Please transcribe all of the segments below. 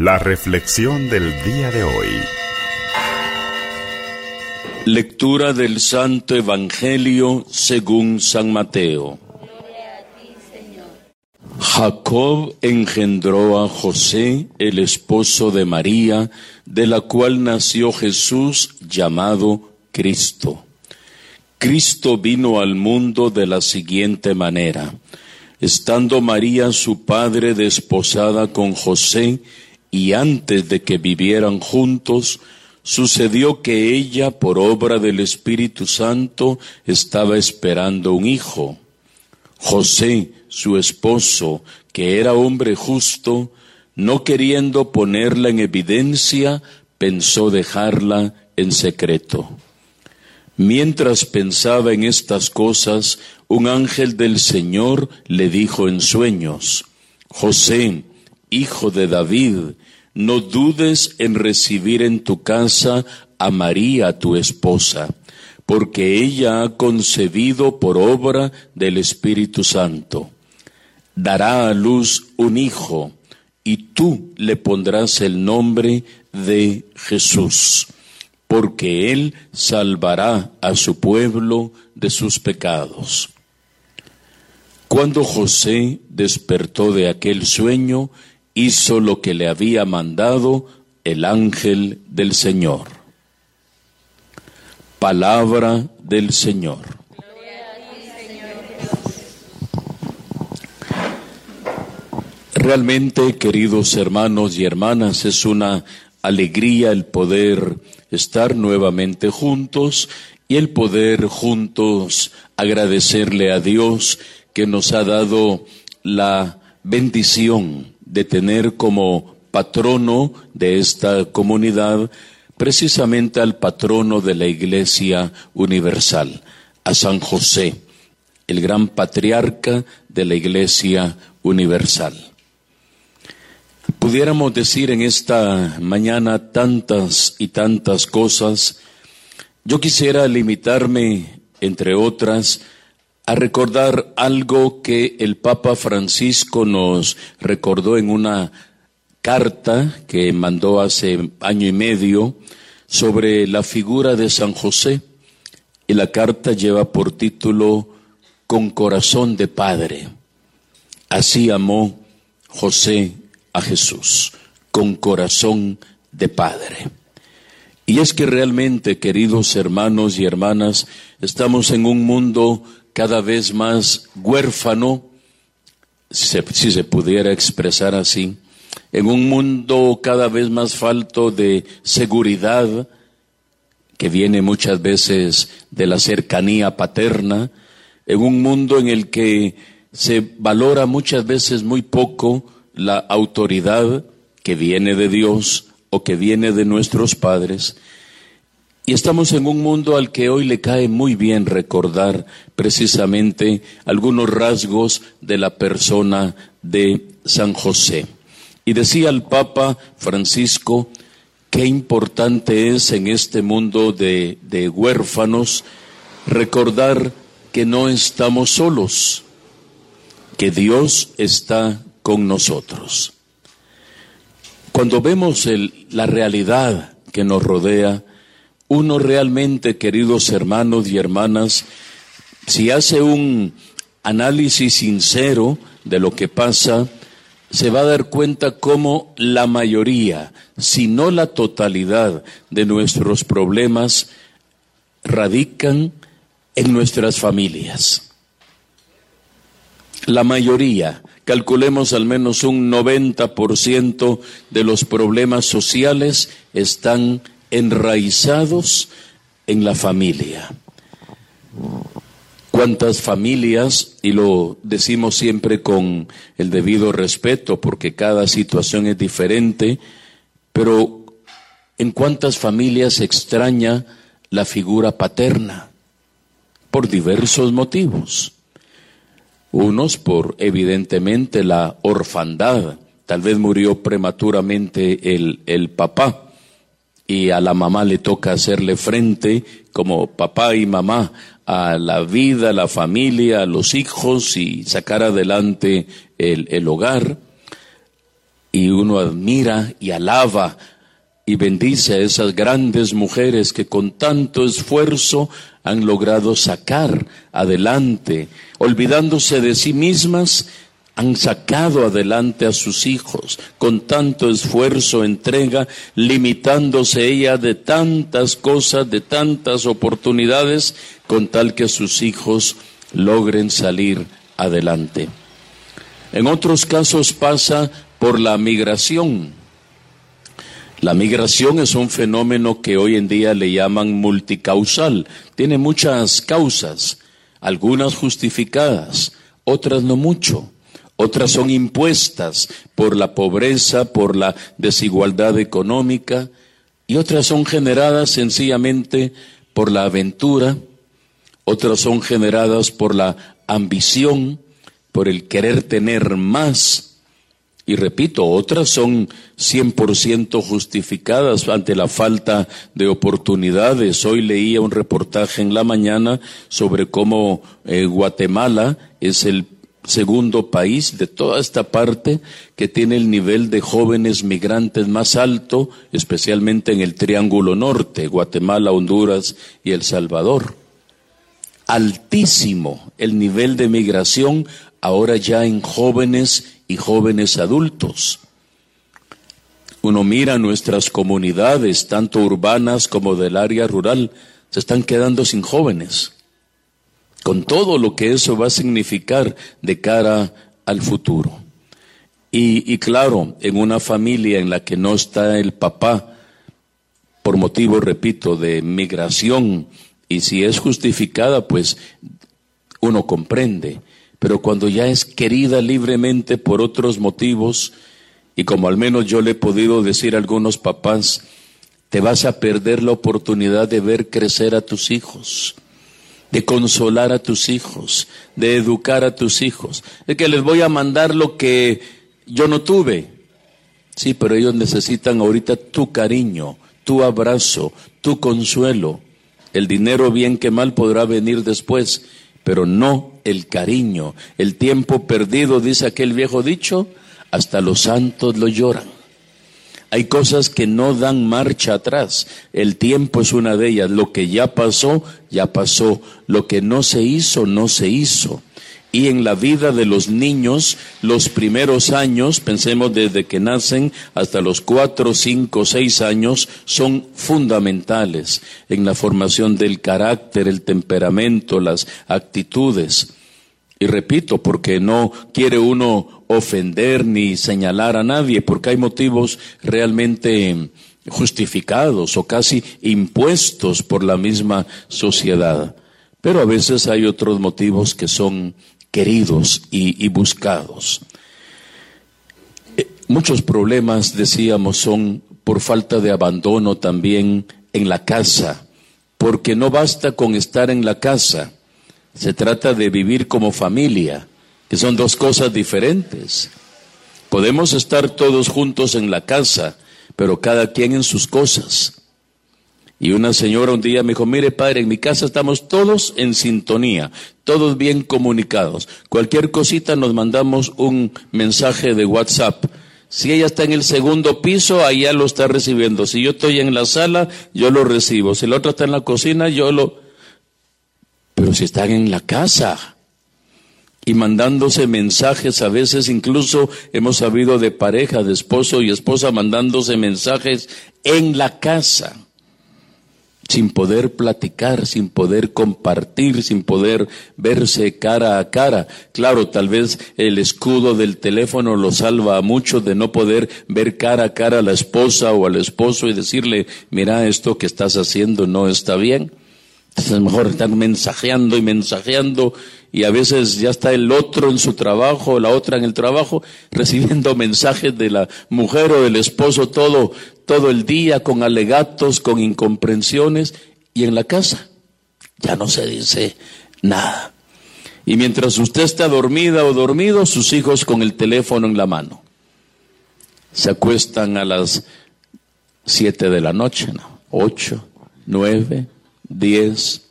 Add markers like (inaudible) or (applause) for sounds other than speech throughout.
La reflexión del día de hoy. Lectura del Santo Evangelio según San Mateo. Jacob engendró a José, el esposo de María, de la cual nació Jesús llamado Cristo. Cristo vino al mundo de la siguiente manera. Estando María su padre desposada con José, y antes de que vivieran juntos, sucedió que ella, por obra del Espíritu Santo, estaba esperando un hijo. José, su esposo, que era hombre justo, no queriendo ponerla en evidencia, pensó dejarla en secreto. Mientras pensaba en estas cosas, un ángel del Señor le dijo en sueños, José, hijo de David, no dudes en recibir en tu casa a María tu esposa, porque ella ha concebido por obra del Espíritu Santo. Dará a luz un hijo, y tú le pondrás el nombre de Jesús, porque él salvará a su pueblo de sus pecados. Cuando José despertó de aquel sueño, hizo lo que le había mandado el ángel del Señor. Palabra del Señor. Realmente, queridos hermanos y hermanas, es una alegría el poder estar nuevamente juntos y el poder juntos agradecerle a Dios que nos ha dado la bendición de tener como patrono de esta comunidad precisamente al patrono de la Iglesia Universal, a San José, el gran patriarca de la Iglesia Universal. Pudiéramos decir en esta mañana tantas y tantas cosas. Yo quisiera limitarme, entre otras, a recordar algo que el Papa Francisco nos recordó en una carta que mandó hace año y medio sobre la figura de San José. Y la carta lleva por título Con corazón de Padre. Así amó José a Jesús, con corazón de Padre. Y es que realmente, queridos hermanos y hermanas, estamos en un mundo cada vez más huérfano, si se, pudiera expresar así, en un mundo cada vez más falto de seguridad, que viene muchas veces de la cercanía paterna, en un mundo en el que se valora muchas veces muy poco la autoridad que viene de Dios o que viene de nuestros padres, y estamos en un mundo al que hoy le cae muy bien recordar precisamente algunos rasgos de la persona de San José. Y decía el Papa Francisco, qué importante es en este mundo de, de huérfanos recordar que no estamos solos, que Dios está con nosotros. Cuando vemos la realidad que nos rodea, uno realmente, queridos hermanos y hermanas, si hace un análisis sincero de lo que pasa, se va a dar cuenta cómo la mayoría, si no la totalidad de nuestros problemas radican en nuestras familias. La mayoría, calculemos al menos un 90% de los problemas sociales están enraizados en la familia. ¿Cuántas familias, y lo decimos siempre con el debido respeto porque cada situación es diferente, pero en cuántas familias extraña la figura paterna? Por diversos motivos. Unos por, evidentemente, la orfandad. Tal vez murió prematuramente el, el papá y a la mamá le toca hacerle frente como papá y mamá a la vida, a la familia, a los hijos y sacar adelante el, el hogar. y uno admira y alaba y bendice a esas grandes mujeres que con tanto esfuerzo han logrado sacar adelante, olvidándose de sí mismas, han sacado adelante a sus hijos con tanto esfuerzo, entrega, limitándose ella de tantas cosas, de tantas oportunidades, con tal que sus hijos logren salir adelante. En otros casos pasa por la migración. La migración es un fenómeno que hoy en día le llaman multicausal. Tiene muchas causas, algunas justificadas, otras no mucho. Otras son impuestas por la pobreza, por la desigualdad económica, y otras son generadas sencillamente por la aventura, otras son generadas por la ambición, por el querer tener más. Y repito, otras son 100% justificadas ante la falta de oportunidades. Hoy leía un reportaje en la mañana sobre cómo eh, Guatemala es el segundo país de toda esta parte que tiene el nivel de jóvenes migrantes más alto, especialmente en el Triángulo Norte, Guatemala, Honduras y El Salvador. Altísimo el nivel de migración ahora ya en jóvenes y jóvenes adultos. Uno mira nuestras comunidades, tanto urbanas como del área rural, se están quedando sin jóvenes, con todo lo que eso va a significar de cara al futuro. Y, claro, en una familia en la que no está el papá, por motivo, repito, de migración, y si es justificada, pues uno comprende pero cuando ya es querida libremente por otros motivos, y como al menos yo le he podido decir a algunos papás, te vas a perder la oportunidad de ver crecer a tus hijos, de consolar a tus hijos, de educar a tus hijos, de que les voy a mandar lo que yo no tuve. Sí, pero ellos necesitan ahorita tu cariño, tu abrazo, tu consuelo. El dinero bien que mal podrá venir después, pero no el cariño, el tiempo perdido, dice aquel viejo dicho, hasta los santos lo lloran. Hay cosas que no dan marcha atrás. El tiempo es una de ellas. Lo que ya pasó, ya pasó. Lo que no se hizo, no se hizo y en la vida de los niños, los primeros años, pensemos desde que nacen hasta los cuatro, cinco, seis años, son fundamentales en la formación del carácter, el temperamento, las actitudes. Y repito, porque no quiere uno ofender ni señalar a nadie, porque hay motivos realmente justificados o casi impuestos por la misma sociedad. Pero a veces hay otros motivos que son queridos y, buscados. Eh, muchos problemas, decíamos, son por falta de abandono también en la casa, porque no basta con estar en la casa, se trata de vivir como familia, que son dos cosas diferentes. Podemos estar todos juntos en la casa, pero cada quien en sus cosas. Y una señora un día me dijo, mire padre, en mi casa estamos todos en sintonía, todos bien comunicados. Cualquier cosita nos mandamos un mensaje de WhatsApp. Si ella está en el segundo piso, allá lo está recibiendo. Si yo estoy en la sala, yo lo recibo. Si la otra está en la cocina, yo lo... Pero si están en la casa y mandándose mensajes, a veces incluso hemos sabido de pareja, de esposo y esposa mandándose mensajes en la casa sin poder platicar, sin poder compartir, sin poder verse cara a cara. Claro, tal vez el escudo del teléfono lo salva a muchos de no poder ver cara a cara a la esposa o al esposo y decirle, mira, esto que estás haciendo no está bien. Entonces mejor estar mensajeando y mensajeando y a veces ya está el otro en su trabajo, la otra en el trabajo, (laughs) recibiendo mensajes de la mujer o del esposo todo, todo el día con alegatos, con incomprensiones y en la casa ya no se dice nada. Y mientras usted está dormida o dormido, sus hijos con el teléfono en la mano. Se acuestan a las siete de la noche, ¿no? Ocho, nueve, diez.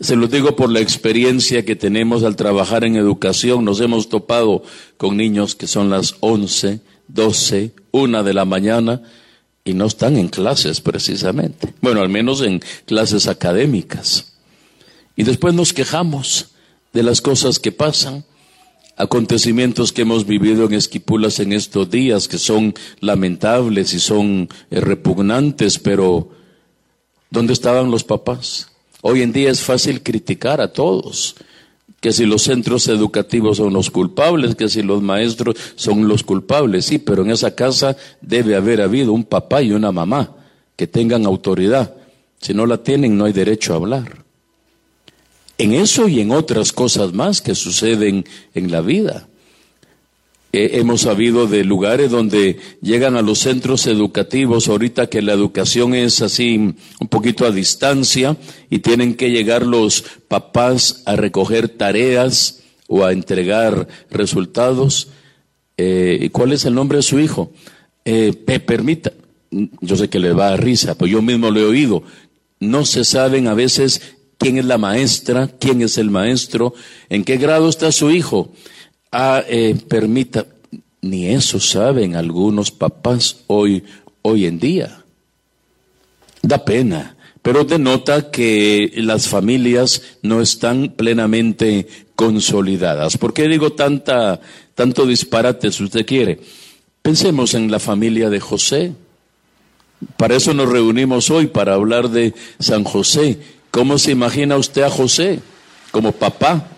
Se lo digo por la experiencia que tenemos al trabajar en educación. Nos hemos topado con niños que son las once, 12, una de la mañana y no están en clases precisamente. Bueno, al menos en clases académicas. Y después nos quejamos de las cosas que pasan, acontecimientos que hemos vivido en Esquipulas en estos días que son lamentables y son eh, repugnantes, pero ¿dónde estaban los papás? Hoy en día es fácil criticar a todos que si los centros educativos son los culpables, que si los maestros son los culpables, sí, pero en esa casa debe haber habido un papá y una mamá que tengan autoridad. Si no la tienen, no hay derecho a hablar. En eso y en otras cosas más que suceden en la vida. Eh, hemos sabido de lugares donde llegan a los centros educativos ahorita que la educación es así un poquito a distancia y tienen que llegar los papás a recoger tareas o a entregar resultados. Eh, ¿Cuál es el nombre de su hijo? Eh, permita, yo sé que le va a risa, pero yo mismo lo he oído. No se saben a veces quién es la maestra, quién es el maestro, en qué grado está su hijo ah, eh, permita, ni eso saben algunos papás hoy, hoy en día. Da pena, pero denota que las familias no están plenamente consolidadas. ¿Por qué digo tanta, tanto disparate si usted quiere? Pensemos en la familia de José. Para eso nos reunimos hoy, para hablar de San José. ¿Cómo se imagina usted a José como papá?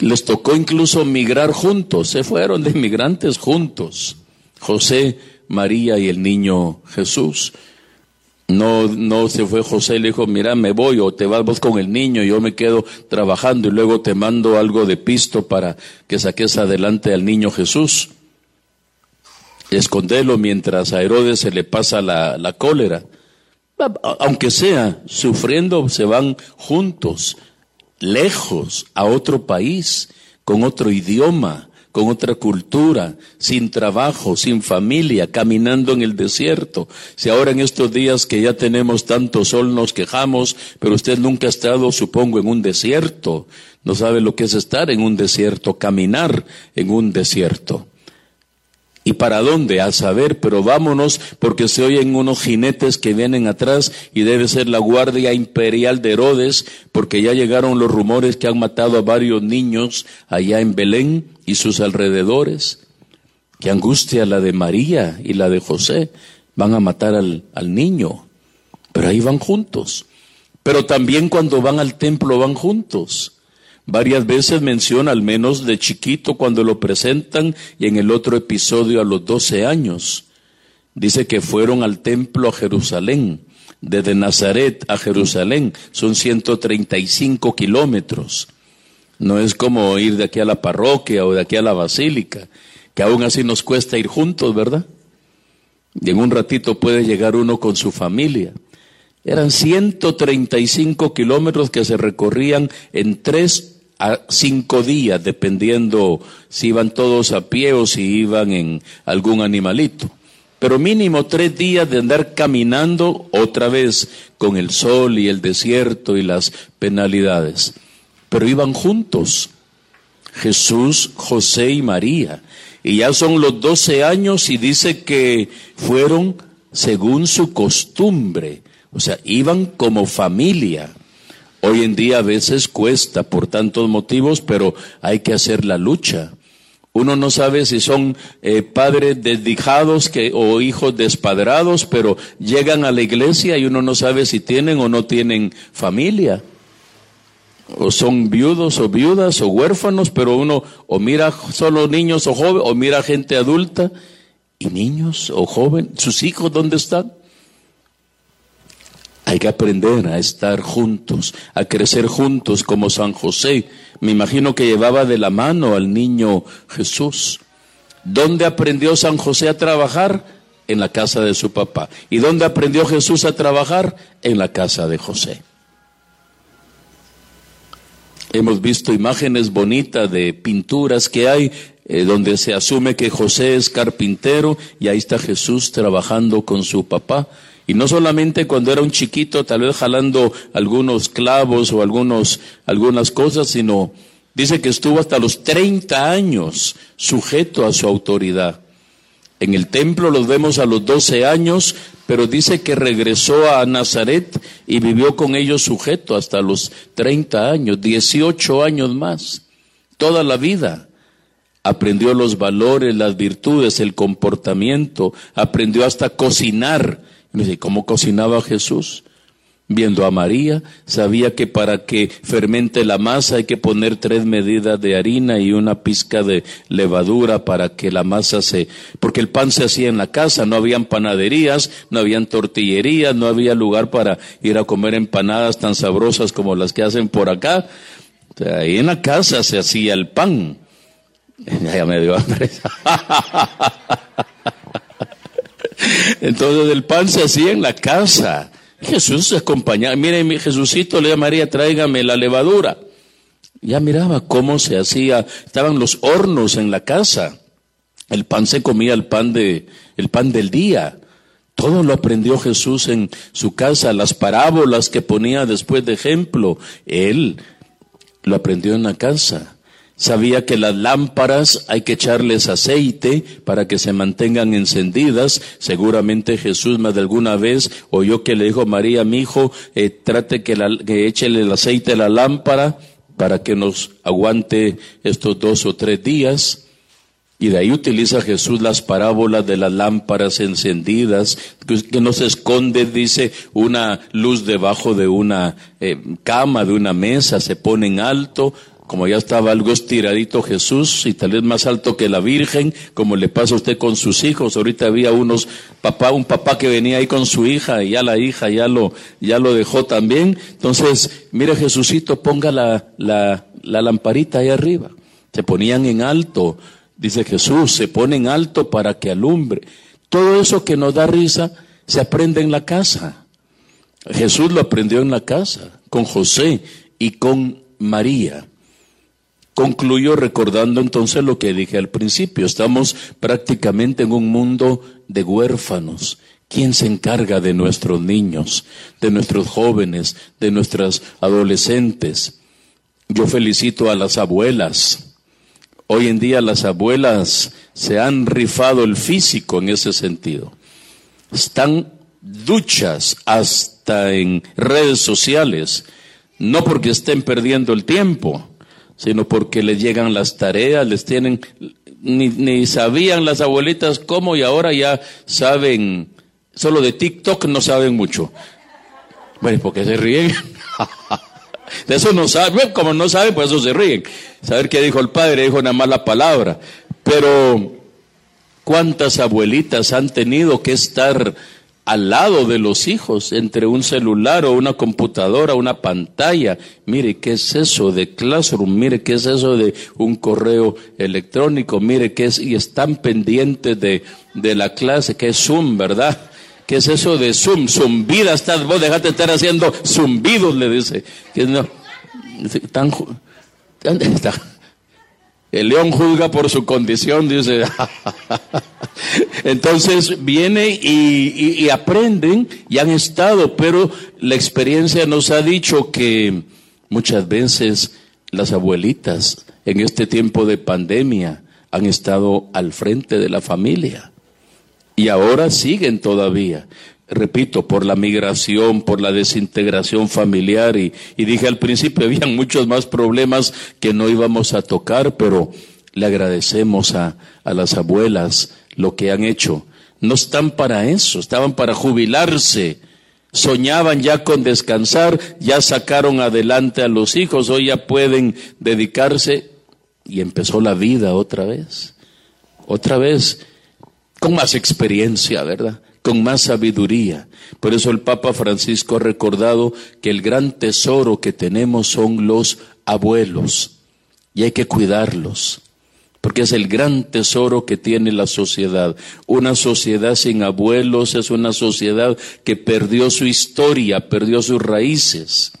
Les tocó incluso migrar juntos, se fueron de inmigrantes juntos, José, María y el niño Jesús. No, no se fue José y le dijo, mira, me voy o te vas vos con el niño, yo me quedo trabajando y luego te mando algo de pisto para que saques adelante al niño Jesús. Escondelo mientras a Herodes se le pasa la, la cólera. Aunque sea sufriendo, se van juntos lejos, a otro país, con otro idioma, con otra cultura, sin trabajo, sin familia, caminando en el desierto. Si ahora en estos días que ya tenemos tanto sol nos quejamos, pero usted nunca ha estado, supongo, en un desierto, no sabe lo que es estar en un desierto, caminar en un desierto. ¿Y para dónde? A saber, pero vámonos porque se oyen unos jinetes que vienen atrás y debe ser la guardia imperial de Herodes porque ya llegaron los rumores que han matado a varios niños allá en Belén y sus alrededores. Qué angustia la de María y la de José. Van a matar al, al niño. Pero ahí van juntos. Pero también cuando van al templo van juntos. Varias veces menciona, al menos de chiquito, cuando lo presentan, y en el otro episodio a los 12 años. Dice que fueron al templo a Jerusalén, desde Nazaret a Jerusalén, son 135 kilómetros. No es como ir de aquí a la parroquia o de aquí a la basílica, que aún así nos cuesta ir juntos, ¿verdad? Y en un ratito puede llegar uno con su familia. Eran 135 kilómetros que se recorrían en tres a cinco días, dependiendo si iban todos a pie o si iban en algún animalito. Pero mínimo tres días de andar caminando otra vez con el sol y el desierto y las penalidades. Pero iban juntos, Jesús, José y María. Y ya son los doce años y dice que fueron según su costumbre. O sea, iban como familia. Hoy en día a veces cuesta por tantos motivos, pero hay que hacer la lucha. Uno no sabe si son eh, padres desdijados que, o hijos despadrados, pero llegan a la iglesia y uno no sabe si tienen o no tienen familia. O son viudos o viudas o huérfanos, pero uno o mira solo niños o jóvenes, o mira gente adulta y niños o jóvenes. ¿Sus hijos dónde están? Hay que aprender a estar juntos, a crecer juntos como San José. Me imagino que llevaba de la mano al niño Jesús. ¿Dónde aprendió San José a trabajar? En la casa de su papá. ¿Y dónde aprendió Jesús a trabajar? En la casa de José. Hemos visto imágenes bonitas de pinturas que hay eh, donde se asume que José es carpintero y ahí está Jesús trabajando con su papá y no solamente cuando era un chiquito, tal vez jalando algunos clavos o algunos, algunas cosas, sino Dice que estuvo hasta los 30 años sujeto a su autoridad. En el templo los vemos a los 12 años, pero dice que regresó a Nazaret y vivió con ellos sujeto hasta los 30 años, 18 años más, toda la vida. Aprendió los valores, las virtudes, el comportamiento, aprendió hasta cocinar. ¿Cómo cocinaba Jesús? Viendo a María, sabía que para que fermente la masa hay que poner tres medidas de harina y una pizca de levadura para que la masa se... Porque el pan se hacía en la casa, no habían panaderías, no habían tortillerías, no había lugar para ir a comer empanadas tan sabrosas como las que hacen por acá. ahí en la casa se hacía el pan. (laughs) Ya me dio hambre. (laughs) Entonces el pan se hacía en la casa. Jesús se acompañaba. Mire, mi Jesucito le a María, tráigame la levadura. Ya miraba cómo se hacía. Estaban los hornos en la casa. El pan se comía el pan de, el pan del día. Todo lo aprendió Jesús en su casa, las parábolas que ponía después de ejemplo. Él lo aprendió en la casa. Sabía que las lámparas hay que echarles aceite para que se mantengan encendidas. Seguramente Jesús más de alguna vez oyó que le dijo María, mi hijo, eh, trate que, la, que el aceite a la lámpara para que nos aguante estos dos o tres días. Y de ahí utiliza Jesús las parábolas de las lámparas encendidas, que no se esconde, dice, una luz debajo de una eh, cama, de una mesa, se pone en alto, como ya estaba algo estiradito Jesús y tal vez más alto que la Virgen, como le pasa a usted con sus hijos. Ahorita había unos papá, un papá que venía ahí con su hija y ya la hija ya lo, ya lo dejó también. Entonces, mire Jesucito, ponga la, la, la lamparita ahí arriba. Se ponían en alto, dice Jesús, se pone en alto para que alumbre. Todo eso que nos da risa se aprende en la casa. Jesús lo aprendió en la casa, con José y con María. Concluyo recordando entonces lo que dije al principio. Estamos prácticamente en un mundo de huérfanos. ¿Quién se encarga de nuestros niños, de nuestros jóvenes, de nuestras adolescentes? Yo felicito a las abuelas. Hoy en día las abuelas se han rifado el físico en ese sentido. Están duchas hasta en redes sociales, no porque estén perdiendo el tiempo, sino porque les llegan las tareas, les tienen, ni, ni sabían las abuelitas cómo y ahora ya saben, solo de TikTok no saben mucho. Bueno, porque se ríen. (laughs) De eso no saben, como no saben, pues eso se ríen. Saber qué dijo el padre, dijo una mala palabra. Pero, ¿cuántas abuelitas han tenido que estar al lado de los hijos, entre un celular o una computadora, una pantalla. Mire, ¿qué es eso de Classroom? Mire, ¿qué es eso de un correo electrónico? Mire, ¿qué es? Y están pendientes de, de la clase, que es Zoom, ¿verdad? ¿Qué es eso de Zoom? Zumbida estás, vos dejate de estar haciendo zumbidos, le dice. Que no, tan, tan, el león juzga por su condición, dice. Entonces viene y, aprenden y han estado, pero la experiencia nos ha dicho que muchas veces las abuelitas en este tiempo de pandemia han estado al frente de la familia y ahora siguen todavía repito, por la migración, por la desintegración familiar y, dije al principio, habían muchos más problemas que no íbamos a tocar, pero le agradecemos a, a las abuelas lo que han hecho. No están para eso, estaban para jubilarse. Soñaban ya con descansar, ya sacaron adelante a los hijos, hoy ya pueden dedicarse y empezó la vida otra vez. Otra vez, con más experiencia, ¿verdad? Con más sabiduría. Por eso el Papa Francisco ha recordado que el gran tesoro que tenemos son los abuelos y hay que cuidarlos, porque es el gran tesoro que tiene la sociedad. Una sociedad sin abuelos es una sociedad que perdió su historia, perdió sus raíces.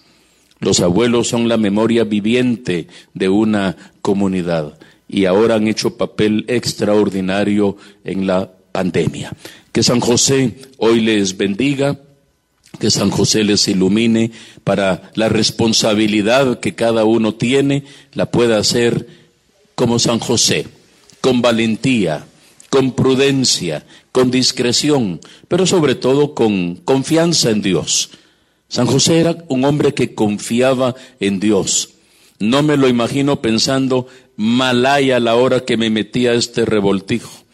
Los abuelos son la memoria viviente de una comunidad y ahora han hecho papel extraordinario en la pandemia. Que San José hoy les bendiga que San José les ilumine para la responsabilidad que cada uno tiene, la pueda hacer como San José, con valentía, con prudencia, con discreción, pero sobre todo con confianza en Dios. San José era un hombre que confiaba en Dios. No me lo imagino pensando, malaya a la hora que me metía este revoltijo.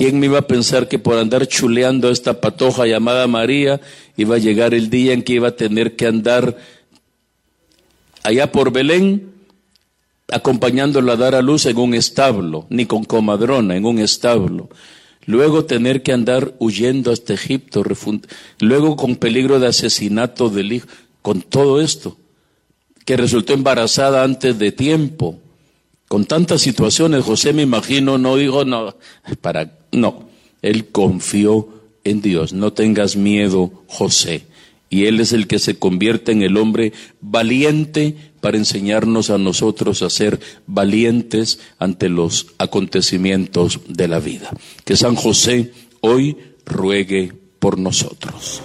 ¿Quién me iba a pensar que por andar chuleando a esta patoja llamada María iba a llegar el día en que iba a tener que andar allá por Belén acompañándola a dar a luz en un establo, ni con comadrona, en un establo? Luego tener que andar huyendo hasta Egipto, luego con peligro de asesinato del hijo, con todo esto, que resultó embarazada antes de tiempo con tantas situaciones, José me imagino no dijo no, para no, él confió en Dios. No tengas miedo, José. Y él es el que se convierte en el hombre valiente para enseñarnos a nosotros a ser valientes ante los acontecimientos de la vida. Que San José hoy ruegue por nosotros.